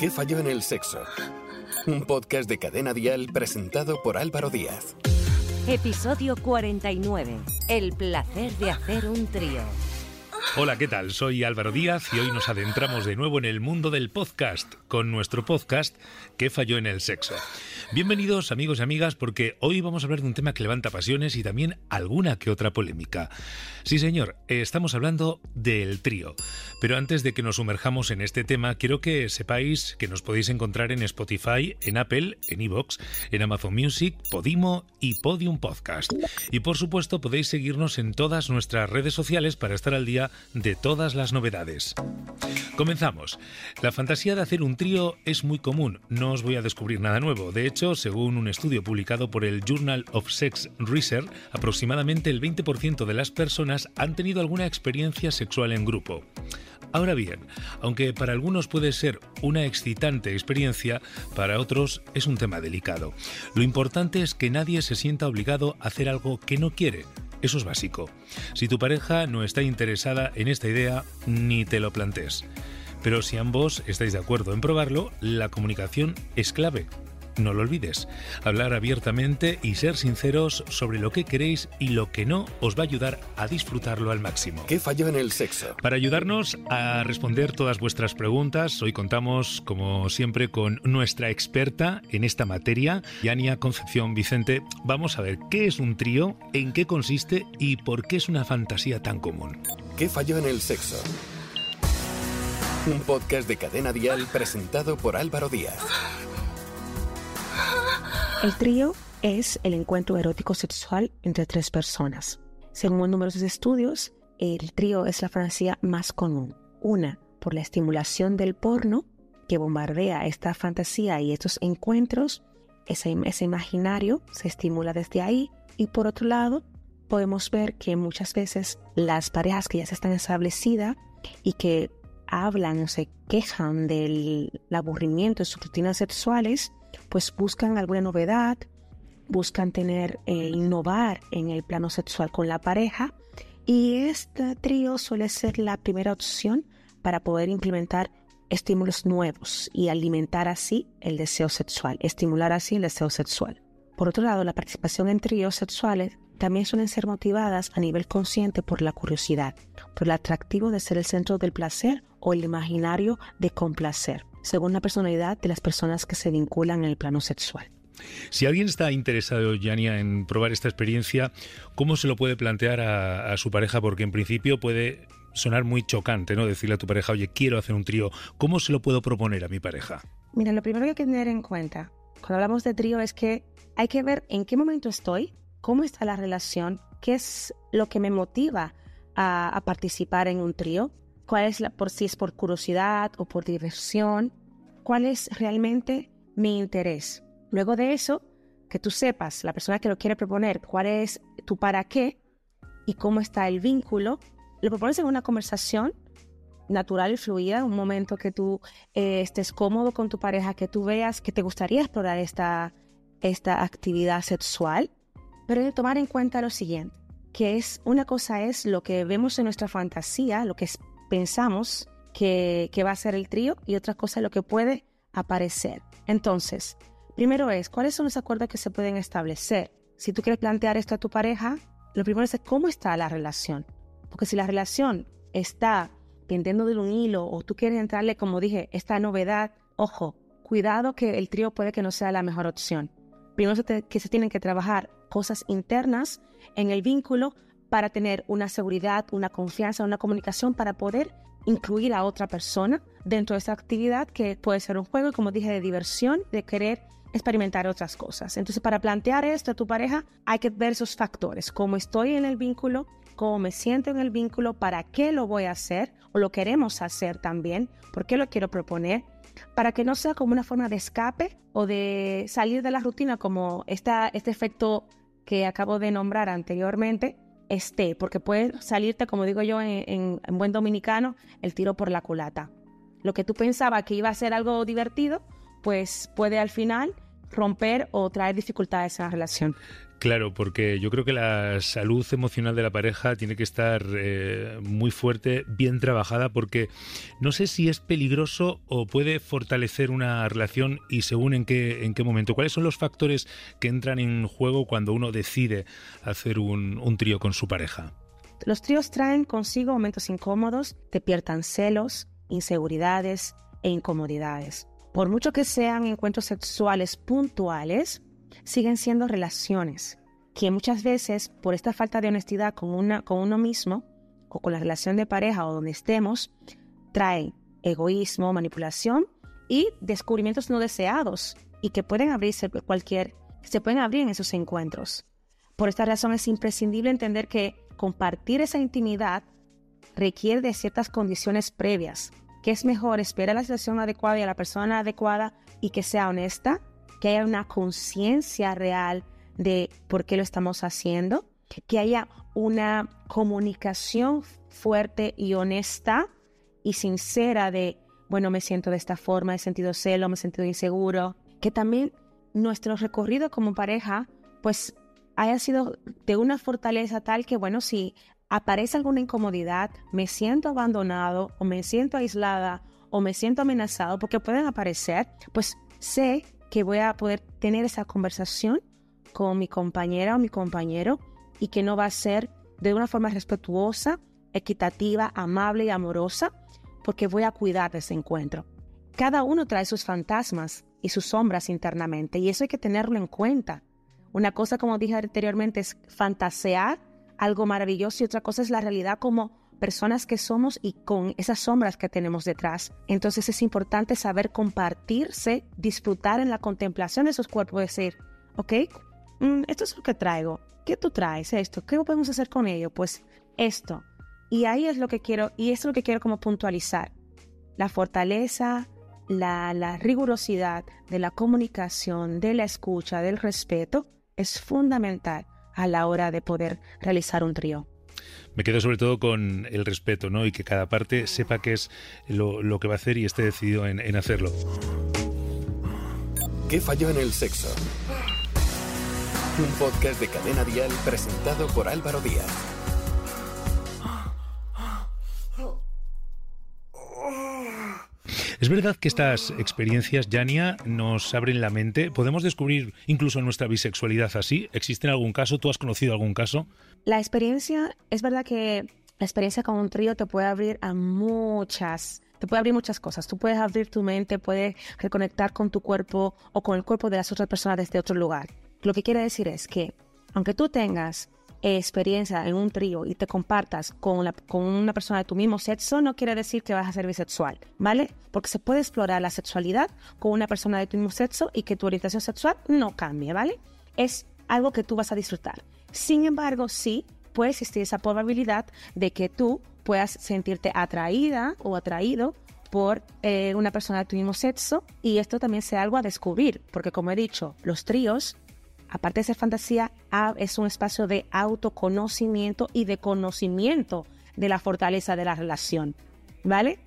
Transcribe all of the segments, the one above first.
¿Qué falló en el sexo? Un podcast de Cadena Dial presentado por Álvaro Díaz. Episodio 49. El placer de hacer un trío. Hola, ¿qué tal? Soy Álvaro Díaz y hoy nos adentramos de nuevo en el mundo del podcast con nuestro podcast ¿Qué falló en el sexo? Bienvenidos amigos y amigas porque hoy vamos a hablar de un tema que levanta pasiones y también alguna que otra polémica. Sí señor, estamos hablando del trío. Pero antes de que nos sumerjamos en este tema, quiero que sepáis que nos podéis encontrar en Spotify, en Apple, en Evox, en Amazon Music, Podimo y Podium Podcast. Y por supuesto podéis seguirnos en todas nuestras redes sociales para estar al día de todas las novedades. Comenzamos. La fantasía de hacer un trío es muy común, no os voy a descubrir nada nuevo. De hecho, según un estudio publicado por el Journal of Sex Research, aproximadamente el 20% de las personas han tenido alguna experiencia sexual en grupo. Ahora bien, aunque para algunos puede ser una excitante experiencia, para otros es un tema delicado. Lo importante es que nadie se sienta obligado a hacer algo que no quiere, eso es básico. Si tu pareja no está interesada en esta idea, ni te lo plantees. Pero si ambos estáis de acuerdo en probarlo, la comunicación es clave. No lo olvides. Hablar abiertamente y ser sinceros sobre lo que queréis y lo que no os va a ayudar a disfrutarlo al máximo. ¿Qué falló en el sexo? Para ayudarnos a responder todas vuestras preguntas, hoy contamos, como siempre, con nuestra experta en esta materia, Yania Concepción Vicente. Vamos a ver qué es un trío, en qué consiste y por qué es una fantasía tan común. ¿Qué falló en el sexo? Un podcast de Cadena Dial presentado por Álvaro Díaz. El trío es el encuentro erótico sexual entre tres personas. Según numerosos estudios, el trío es la fantasía más común. Una, por la estimulación del porno, que bombardea esta fantasía y estos encuentros, ese, imaginario se estimula desde ahí. Y por otro lado, podemos ver que muchas veces las parejas que ya se están establecidas y que hablan o se quejan del aburrimiento de sus rutinas sexuales, pues buscan alguna novedad, buscan tener, eh, innovar en el plano sexual con la pareja y este trío suele ser la primera opción para poder implementar estímulos nuevos y alimentar así el deseo sexual, estimular así el deseo sexual. Por otro lado, la participación en tríos sexuales también suelen ser motivadas a nivel consciente por la curiosidad, por el atractivo de ser el centro del placer o el imaginario de complacer según la personalidad de las personas que se vinculan en el plano sexual. Si alguien está interesado, Yania, en probar esta experiencia, ¿cómo se lo puede plantear a, su pareja? Porque en principio puede sonar muy chocante, ¿no? Decirle a tu pareja, oye, quiero hacer un trío. ¿Cómo se lo puedo proponer a mi pareja? Mira, lo primero que hay que tener en cuenta cuando hablamos de trío es que hay que ver en qué momento estoy, cómo está la relación, qué es lo que me motiva a, a participar en un trío cuál es la, por si es por curiosidad o por diversión, cuál es realmente mi interés. Luego de eso, que tú sepas, la persona que lo quiere proponer, cuál es tu para qué y cómo está el vínculo, lo propones en una conversación natural y fluida, un momento que tú eh, estés cómodo con tu pareja, que tú veas que te gustaría explorar esta, esta actividad sexual, pero hay que tomar en cuenta lo siguiente, que es una cosa es lo que vemos en nuestra fantasía, lo que pensamos que, va a ser el trío y otra cosa lo que puede aparecer. Entonces, primero es, ¿cuáles son los acuerdos que se pueden establecer? Si tú quieres plantear esto a tu pareja, lo primero es cómo está la relación. Porque si la relación está pendiendo de un hilo o tú quieres entrarle, como dije, esta novedad, ojo, cuidado que el trío puede que no sea la mejor opción. Primero que se tienen que trabajar cosas internas en el vínculo para tener una seguridad, una confianza, una comunicación para poder incluir a otra persona dentro de esa actividad que puede ser un juego, como dije, de diversión, de querer experimentar otras cosas. Entonces, para plantear esto a tu pareja, hay que ver esos factores, cómo estoy en el vínculo, cómo me siento en el vínculo, para qué lo voy a hacer o lo queremos hacer también, por qué lo quiero proponer, para que no sea como una forma de escape o de salir de la rutina como esta, este efecto que acabo de nombrar anteriormente, esté, porque puede salirte, como digo yo en, buen dominicano, el tiro por la culata. Lo que tú pensabas que iba a ser algo divertido, pues puede al final romper o traer dificultades en la relación. Claro, porque yo creo que la salud emocional de la pareja tiene que estar eh, muy fuerte, bien trabajada, porque no sé si es peligroso o puede fortalecer una relación y según en qué, en qué momento. ¿Cuáles son los factores que entran en juego cuando uno decide hacer un, un trío con su pareja? Los tríos traen consigo momentos incómodos, despiertan celos, inseguridades e incomodidades. Por mucho que sean encuentros sexuales puntuales, siguen siendo relaciones que muchas veces por esta falta de honestidad con, una, con uno mismo o con la relación de pareja o donde estemos, traen egoísmo, manipulación y descubrimientos no deseados y que pueden abrirse cualquier, se pueden abrir en esos encuentros. Por esta razón es imprescindible entender que compartir esa intimidad requiere de ciertas condiciones previas, que es mejor esperar la situación adecuada y a la persona adecuada y que sea honesta, que haya una conciencia real de por qué lo estamos haciendo, que haya una comunicación fuerte y honesta y sincera de, bueno, me siento de esta forma, he sentido celo, me he sentido inseguro, que también nuestro recorrido como pareja, pues haya sido de una fortaleza tal que, bueno, si aparece alguna incomodidad, me siento abandonado o me siento aislada o me siento amenazado, porque pueden aparecer, pues sé que voy a poder tener esa conversación con mi compañera o mi compañero y que no va a ser de una forma respetuosa, equitativa, amable y amorosa, porque voy a cuidar de ese encuentro. Cada uno trae sus fantasmas y sus sombras internamente y eso hay que tenerlo en cuenta. Una cosa, como dije anteriormente, es fantasear algo maravilloso y otra cosa es la realidad como personas que somos y con esas sombras que tenemos detrás. Entonces es importante saber compartirse, disfrutar en la contemplación de esos cuerpos, decir, ok, mm, esto es lo que traigo, ¿qué tú traes? Esto, ¿qué podemos hacer con ello? Pues esto. Y ahí es lo que quiero, y es lo que quiero como puntualizar. La fortaleza, la, la rigurosidad de la comunicación, de la escucha, del respeto, es fundamental a la hora de poder realizar un trío me quedo sobre todo con el respeto, ¿no? Y que cada parte sepa qué es lo, que va a hacer y esté decidido en, en hacerlo. ¿Qué falló en el sexo? Un podcast de Cadena Dial presentado por Álvaro Díaz. Es verdad que estas experiencias, Yania, nos abren la mente. ¿Podemos descubrir incluso nuestra bisexualidad así? ¿Existe en algún caso? ¿Tú has conocido algún caso? La experiencia, es verdad que la experiencia con un trío te puede abrir a muchas te puede abrir muchas cosas. Tú puedes abrir tu mente, puedes reconectar con tu cuerpo o con el cuerpo de las otras personas desde otro lugar. Lo que quiere decir es que, aunque tú tengas experiencia en un trío y te compartas con, una persona de tu mismo sexo, no quiere decir que vas a ser bisexual, ¿vale? Porque se puede explorar la sexualidad con una persona de tu mismo sexo y que tu orientación sexual no cambie, ¿vale? Es algo que tú vas a disfrutar. Sin embargo, sí puede existir esa probabilidad de que tú puedas sentirte atraída o atraído por eh, una persona de tu mismo sexo y esto también sea algo a descubrir, porque como he dicho, los tríos aparte de ser fantasía, es un espacio de autoconocimiento y de conocimiento de la fortaleza de la relación, ¿vale?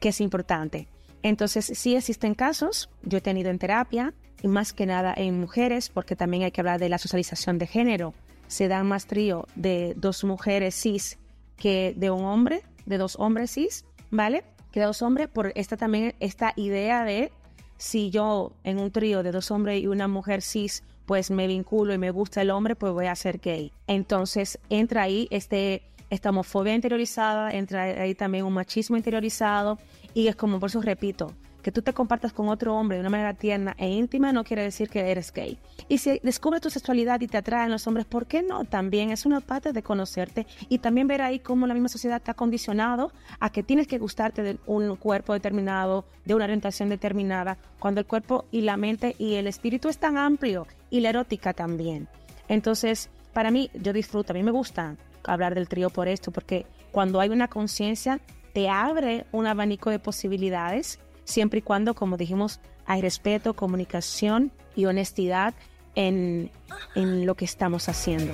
Que es importante. Entonces, sí existen casos, yo he tenido en terapia, y más que nada en mujeres, porque también hay que hablar de la socialización de género. Se da más trío de dos mujeres cis que de un hombre, de dos hombres cis, ¿vale? Que de dos hombres, por esta también, esta idea de si yo en un trío de dos hombres y una mujer cis pues me vinculo y me gusta el hombre, pues voy a ser gay. Entonces entra ahí este, esta homofobia interiorizada, entra ahí también un machismo interiorizado y es como, por eso repito, que tú te compartas con otro hombre de una manera tierna e íntima no quiere decir que eres gay. Y si descubres tu sexualidad y te atraen los hombres, ¿por qué no? También es una parte de conocerte y también ver ahí cómo la misma sociedad te ha condicionado a que tienes que gustarte de un cuerpo determinado, de una orientación determinada, cuando el cuerpo y la mente y el espíritu es tan amplio y la erótica también. Entonces, para mí, yo disfruto, a mí me gusta hablar del trío por esto, porque cuando hay una conciencia, te abre un abanico de posibilidades siempre y cuando, como dijimos, hay respeto, comunicación y honestidad en, en lo que estamos haciendo.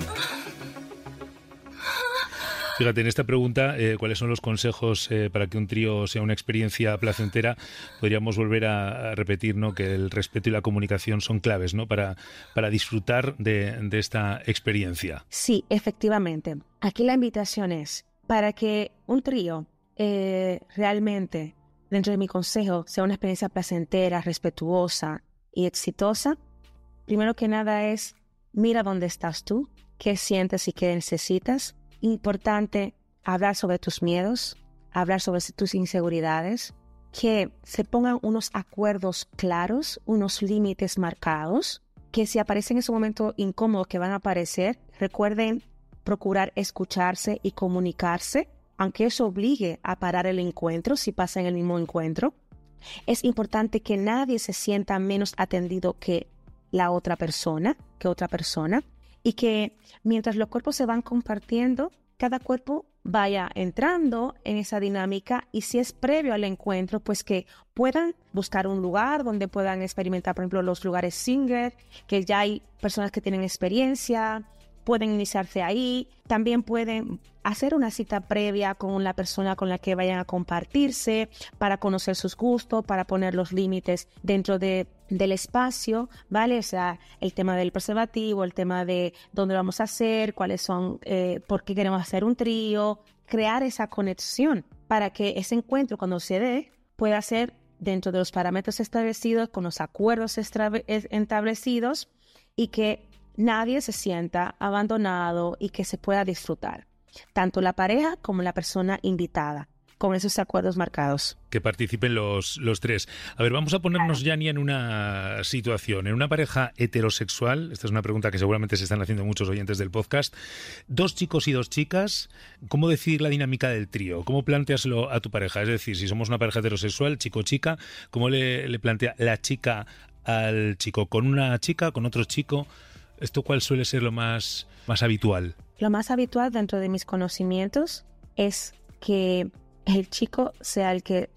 Fíjate, en esta pregunta, eh, ¿cuáles son los consejos eh, para que un trío sea una experiencia placentera? Podríamos volver a, repetir ¿no? que el respeto y la comunicación son claves ¿no? para, para disfrutar de, esta experiencia. Sí, efectivamente. Aquí la invitación es para que un trío eh, realmente, dentro de mi consejo, sea una experiencia placentera, respetuosa y exitosa, primero que nada es mira dónde estás tú, qué sientes y qué necesitas. Importante hablar sobre tus miedos, hablar sobre tus inseguridades, que se pongan unos acuerdos claros, unos límites marcados, que si aparecen en ese momento incómodo que van a aparecer, recuerden procurar escucharse y comunicarse, aunque eso obligue a parar el encuentro si pasa en el mismo encuentro. Es importante que nadie se sienta menos atendido que la otra persona, que otra persona, y que mientras los cuerpos se van compartiendo, cada cuerpo vaya entrando en esa dinámica y si es previo al encuentro, pues que puedan buscar un lugar donde puedan experimentar, por ejemplo, los lugares singer, que ya hay personas que tienen experiencia, pueden iniciarse ahí, también pueden hacer una cita previa con la persona con la que vayan a compartirse para conocer sus gustos, para poner los límites dentro de, del espacio, ¿vale? O sea, el tema del preservativo, el tema de dónde vamos a hacer, cuáles son, eh, por qué queremos hacer un trío, crear esa conexión para que ese encuentro cuando se dé pueda ser dentro de los parámetros establecidos, con los acuerdos establecidos y que nadie se sienta abandonado y que se pueda disfrutar, tanto la pareja como la persona invitada con esos acuerdos marcados. Que participen los, los tres. A ver, vamos a ponernos, ya ni en una situación, en una pareja heterosexual, esta es una pregunta que seguramente se están haciendo muchos oyentes del podcast, dos chicos y dos chicas, ¿cómo decidir la dinámica del trío? ¿Cómo planteaslo a tu pareja? Es decir, si somos una pareja heterosexual, chico-chica, ¿cómo le, le plantea la chica al chico? ¿Con una chica, con otro chico? ¿Esto cuál suele ser lo más, más habitual? Lo más habitual dentro de mis conocimientos es que el chico sea el que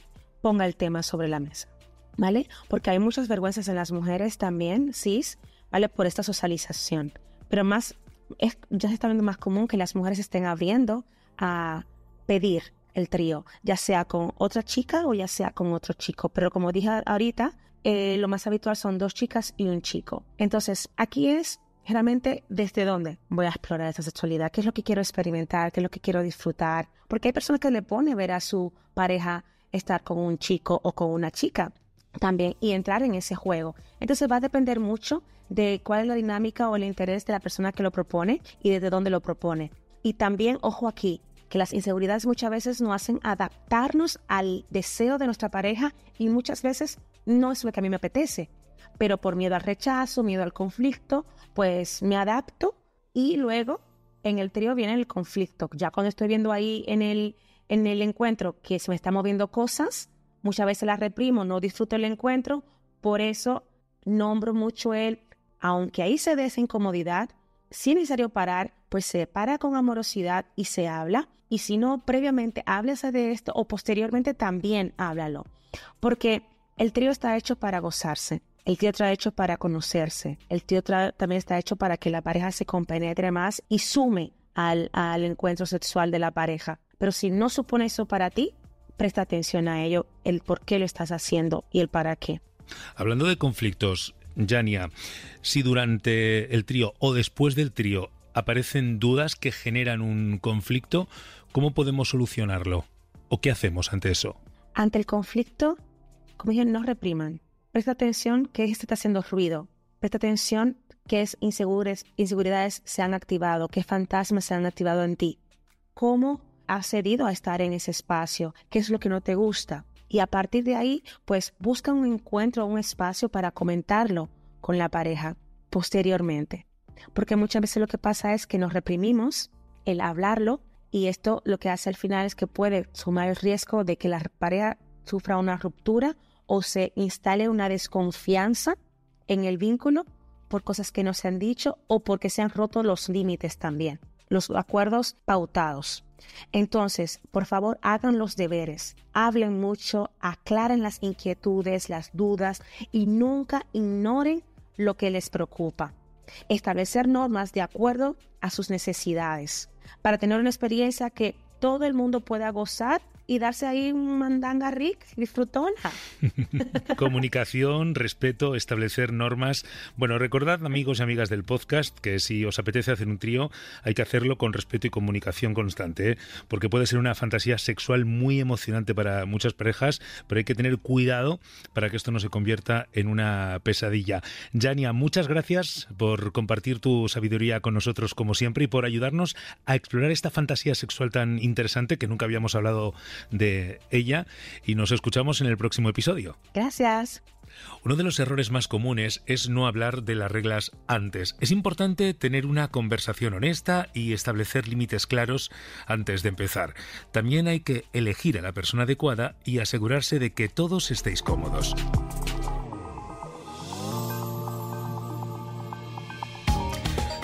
ponga el tema sobre la mesa, ¿vale? Porque hay muchas vergüenzas en las mujeres también, cis, ¿vale? Por esta socialización. Pero más, es, ya se está viendo más común que las mujeres estén abriendo a pedir el trío, ya sea con otra chica o ya sea con otro chico. Pero como dije ahorita, eh, lo más habitual son dos chicas y un chico. Entonces, aquí es Generalmente, ¿desde dónde voy a explorar esa sexualidad? ¿Qué es lo que quiero experimentar? ¿Qué es lo que quiero disfrutar? Porque hay personas que le pone ver a su pareja estar con un chico o con una chica también y entrar en ese juego. Entonces va a depender mucho de cuál es la dinámica o el interés de la persona que lo propone y desde dónde lo propone. Y también, ojo aquí, que las inseguridades muchas veces nos hacen adaptarnos al deseo de nuestra pareja y muchas veces no es lo que a mí me apetece pero por miedo al rechazo, miedo al conflicto, pues me adapto y luego en el trío viene el conflicto. Ya cuando estoy viendo ahí en el, en el encuentro que se me están moviendo cosas, muchas veces las reprimo, no disfruto el encuentro, por eso nombro mucho el, aunque ahí se dé esa incomodidad, si es necesario parar, pues se para con amorosidad y se habla. Y si no, previamente háblese de esto o posteriormente también háblalo. Porque el trío está hecho para gozarse. El tío está hecho para conocerse. El tío también está hecho para que la pareja se compenetre más y sume al, al encuentro sexual de la pareja. Pero si no supone eso para ti, presta atención a ello, el por qué lo estás haciendo y el para qué. Hablando de conflictos, Jania, si durante el trío o después del trío aparecen dudas que generan un conflicto, ¿cómo podemos solucionarlo? ¿O qué hacemos ante eso? Ante el conflicto, como dije, no repriman. Presta atención que este está haciendo ruido. Presta atención qué inseguridades se han activado, qué fantasmas se han activado en ti. ¿Cómo has cedido a estar en ese espacio? ¿Qué es lo que no te gusta? Y a partir de ahí, pues busca un encuentro, un espacio para comentarlo con la pareja posteriormente. Porque muchas veces lo que pasa es que nos reprimimos el hablarlo y esto lo que hace al final es que puede sumar el riesgo de que la pareja sufra una ruptura o se instale una desconfianza en el vínculo por cosas que no se han dicho o porque se han roto los límites también, los acuerdos pautados. Entonces, por favor, hagan los deberes, hablen mucho, aclaren las inquietudes, las dudas y nunca ignoren lo que les preocupa. Establecer normas de acuerdo a sus necesidades. para tener una experiencia que todo el mundo pueda gozar y darse ahí un mandanga ric, disfrutona. Comunicación, respeto, establecer normas. Bueno, recordad, amigos y amigas del podcast, que si os apetece hacer un trío, hay que hacerlo con respeto y comunicación constante, ¿eh? porque puede ser una fantasía sexual muy emocionante para muchas parejas, pero hay que tener cuidado para que esto no se convierta en una pesadilla. Jania, muchas gracias por compartir tu sabiduría con nosotros como siempre y por ayudarnos a explorar esta fantasía sexual tan interesante que nunca habíamos hablado de ella y nos escuchamos en el próximo episodio. Gracias. Uno de los errores más comunes es no hablar de las reglas antes. Es importante tener una conversación honesta y establecer límites claros antes de empezar. También hay que elegir a la persona adecuada y asegurarse de que todos estéis cómodos.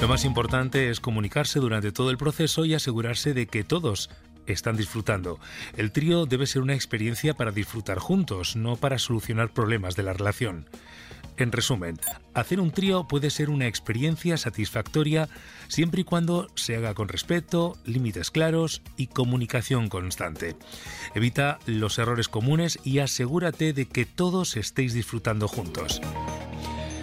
Lo más importante es comunicarse durante todo el proceso y asegurarse de que todos están disfrutando. El trío debe ser una experiencia para disfrutar juntos, no para solucionar problemas de la relación. En resumen, hacer un trío puede ser una experiencia satisfactoria siempre y cuando se haga con respeto, límites claros y comunicación constante. Evita los errores comunes y asegúrate de que todos estéis disfrutando juntos.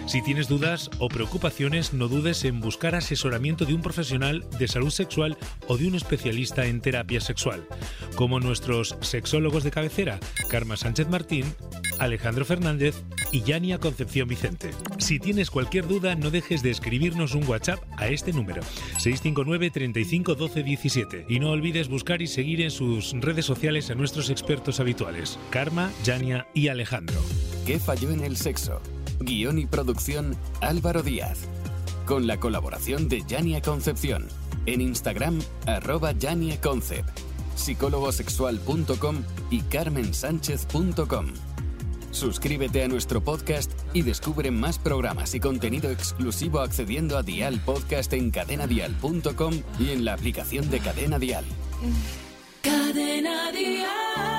Si tienes dudas o preocupaciones, no dudes en buscar asesoramiento de un profesional de salud sexual o de un especialista en terapia sexual, como nuestros sexólogos de cabecera, Karma Sánchez Martín, Alejandro Fernández y Yania Concepción Vicente. Si tienes cualquier duda, no dejes de escribirnos un WhatsApp a este número, 659 35 12 17. Y no olvides buscar y seguir en sus redes sociales a nuestros expertos habituales, Karma, Yania y Alejandro. ¿Qué falló en el sexo? Guión y producción Álvaro Díaz. Con la colaboración de Yania Concepción. En Instagram, arroba Yania Concept. psicólogosexual.com y carmensánchez.com. Suscríbete a nuestro podcast y descubre más programas y contenido exclusivo accediendo a Dial Podcast en cadenadial.com y en la aplicación de Cadena Dial. Cadena Dial.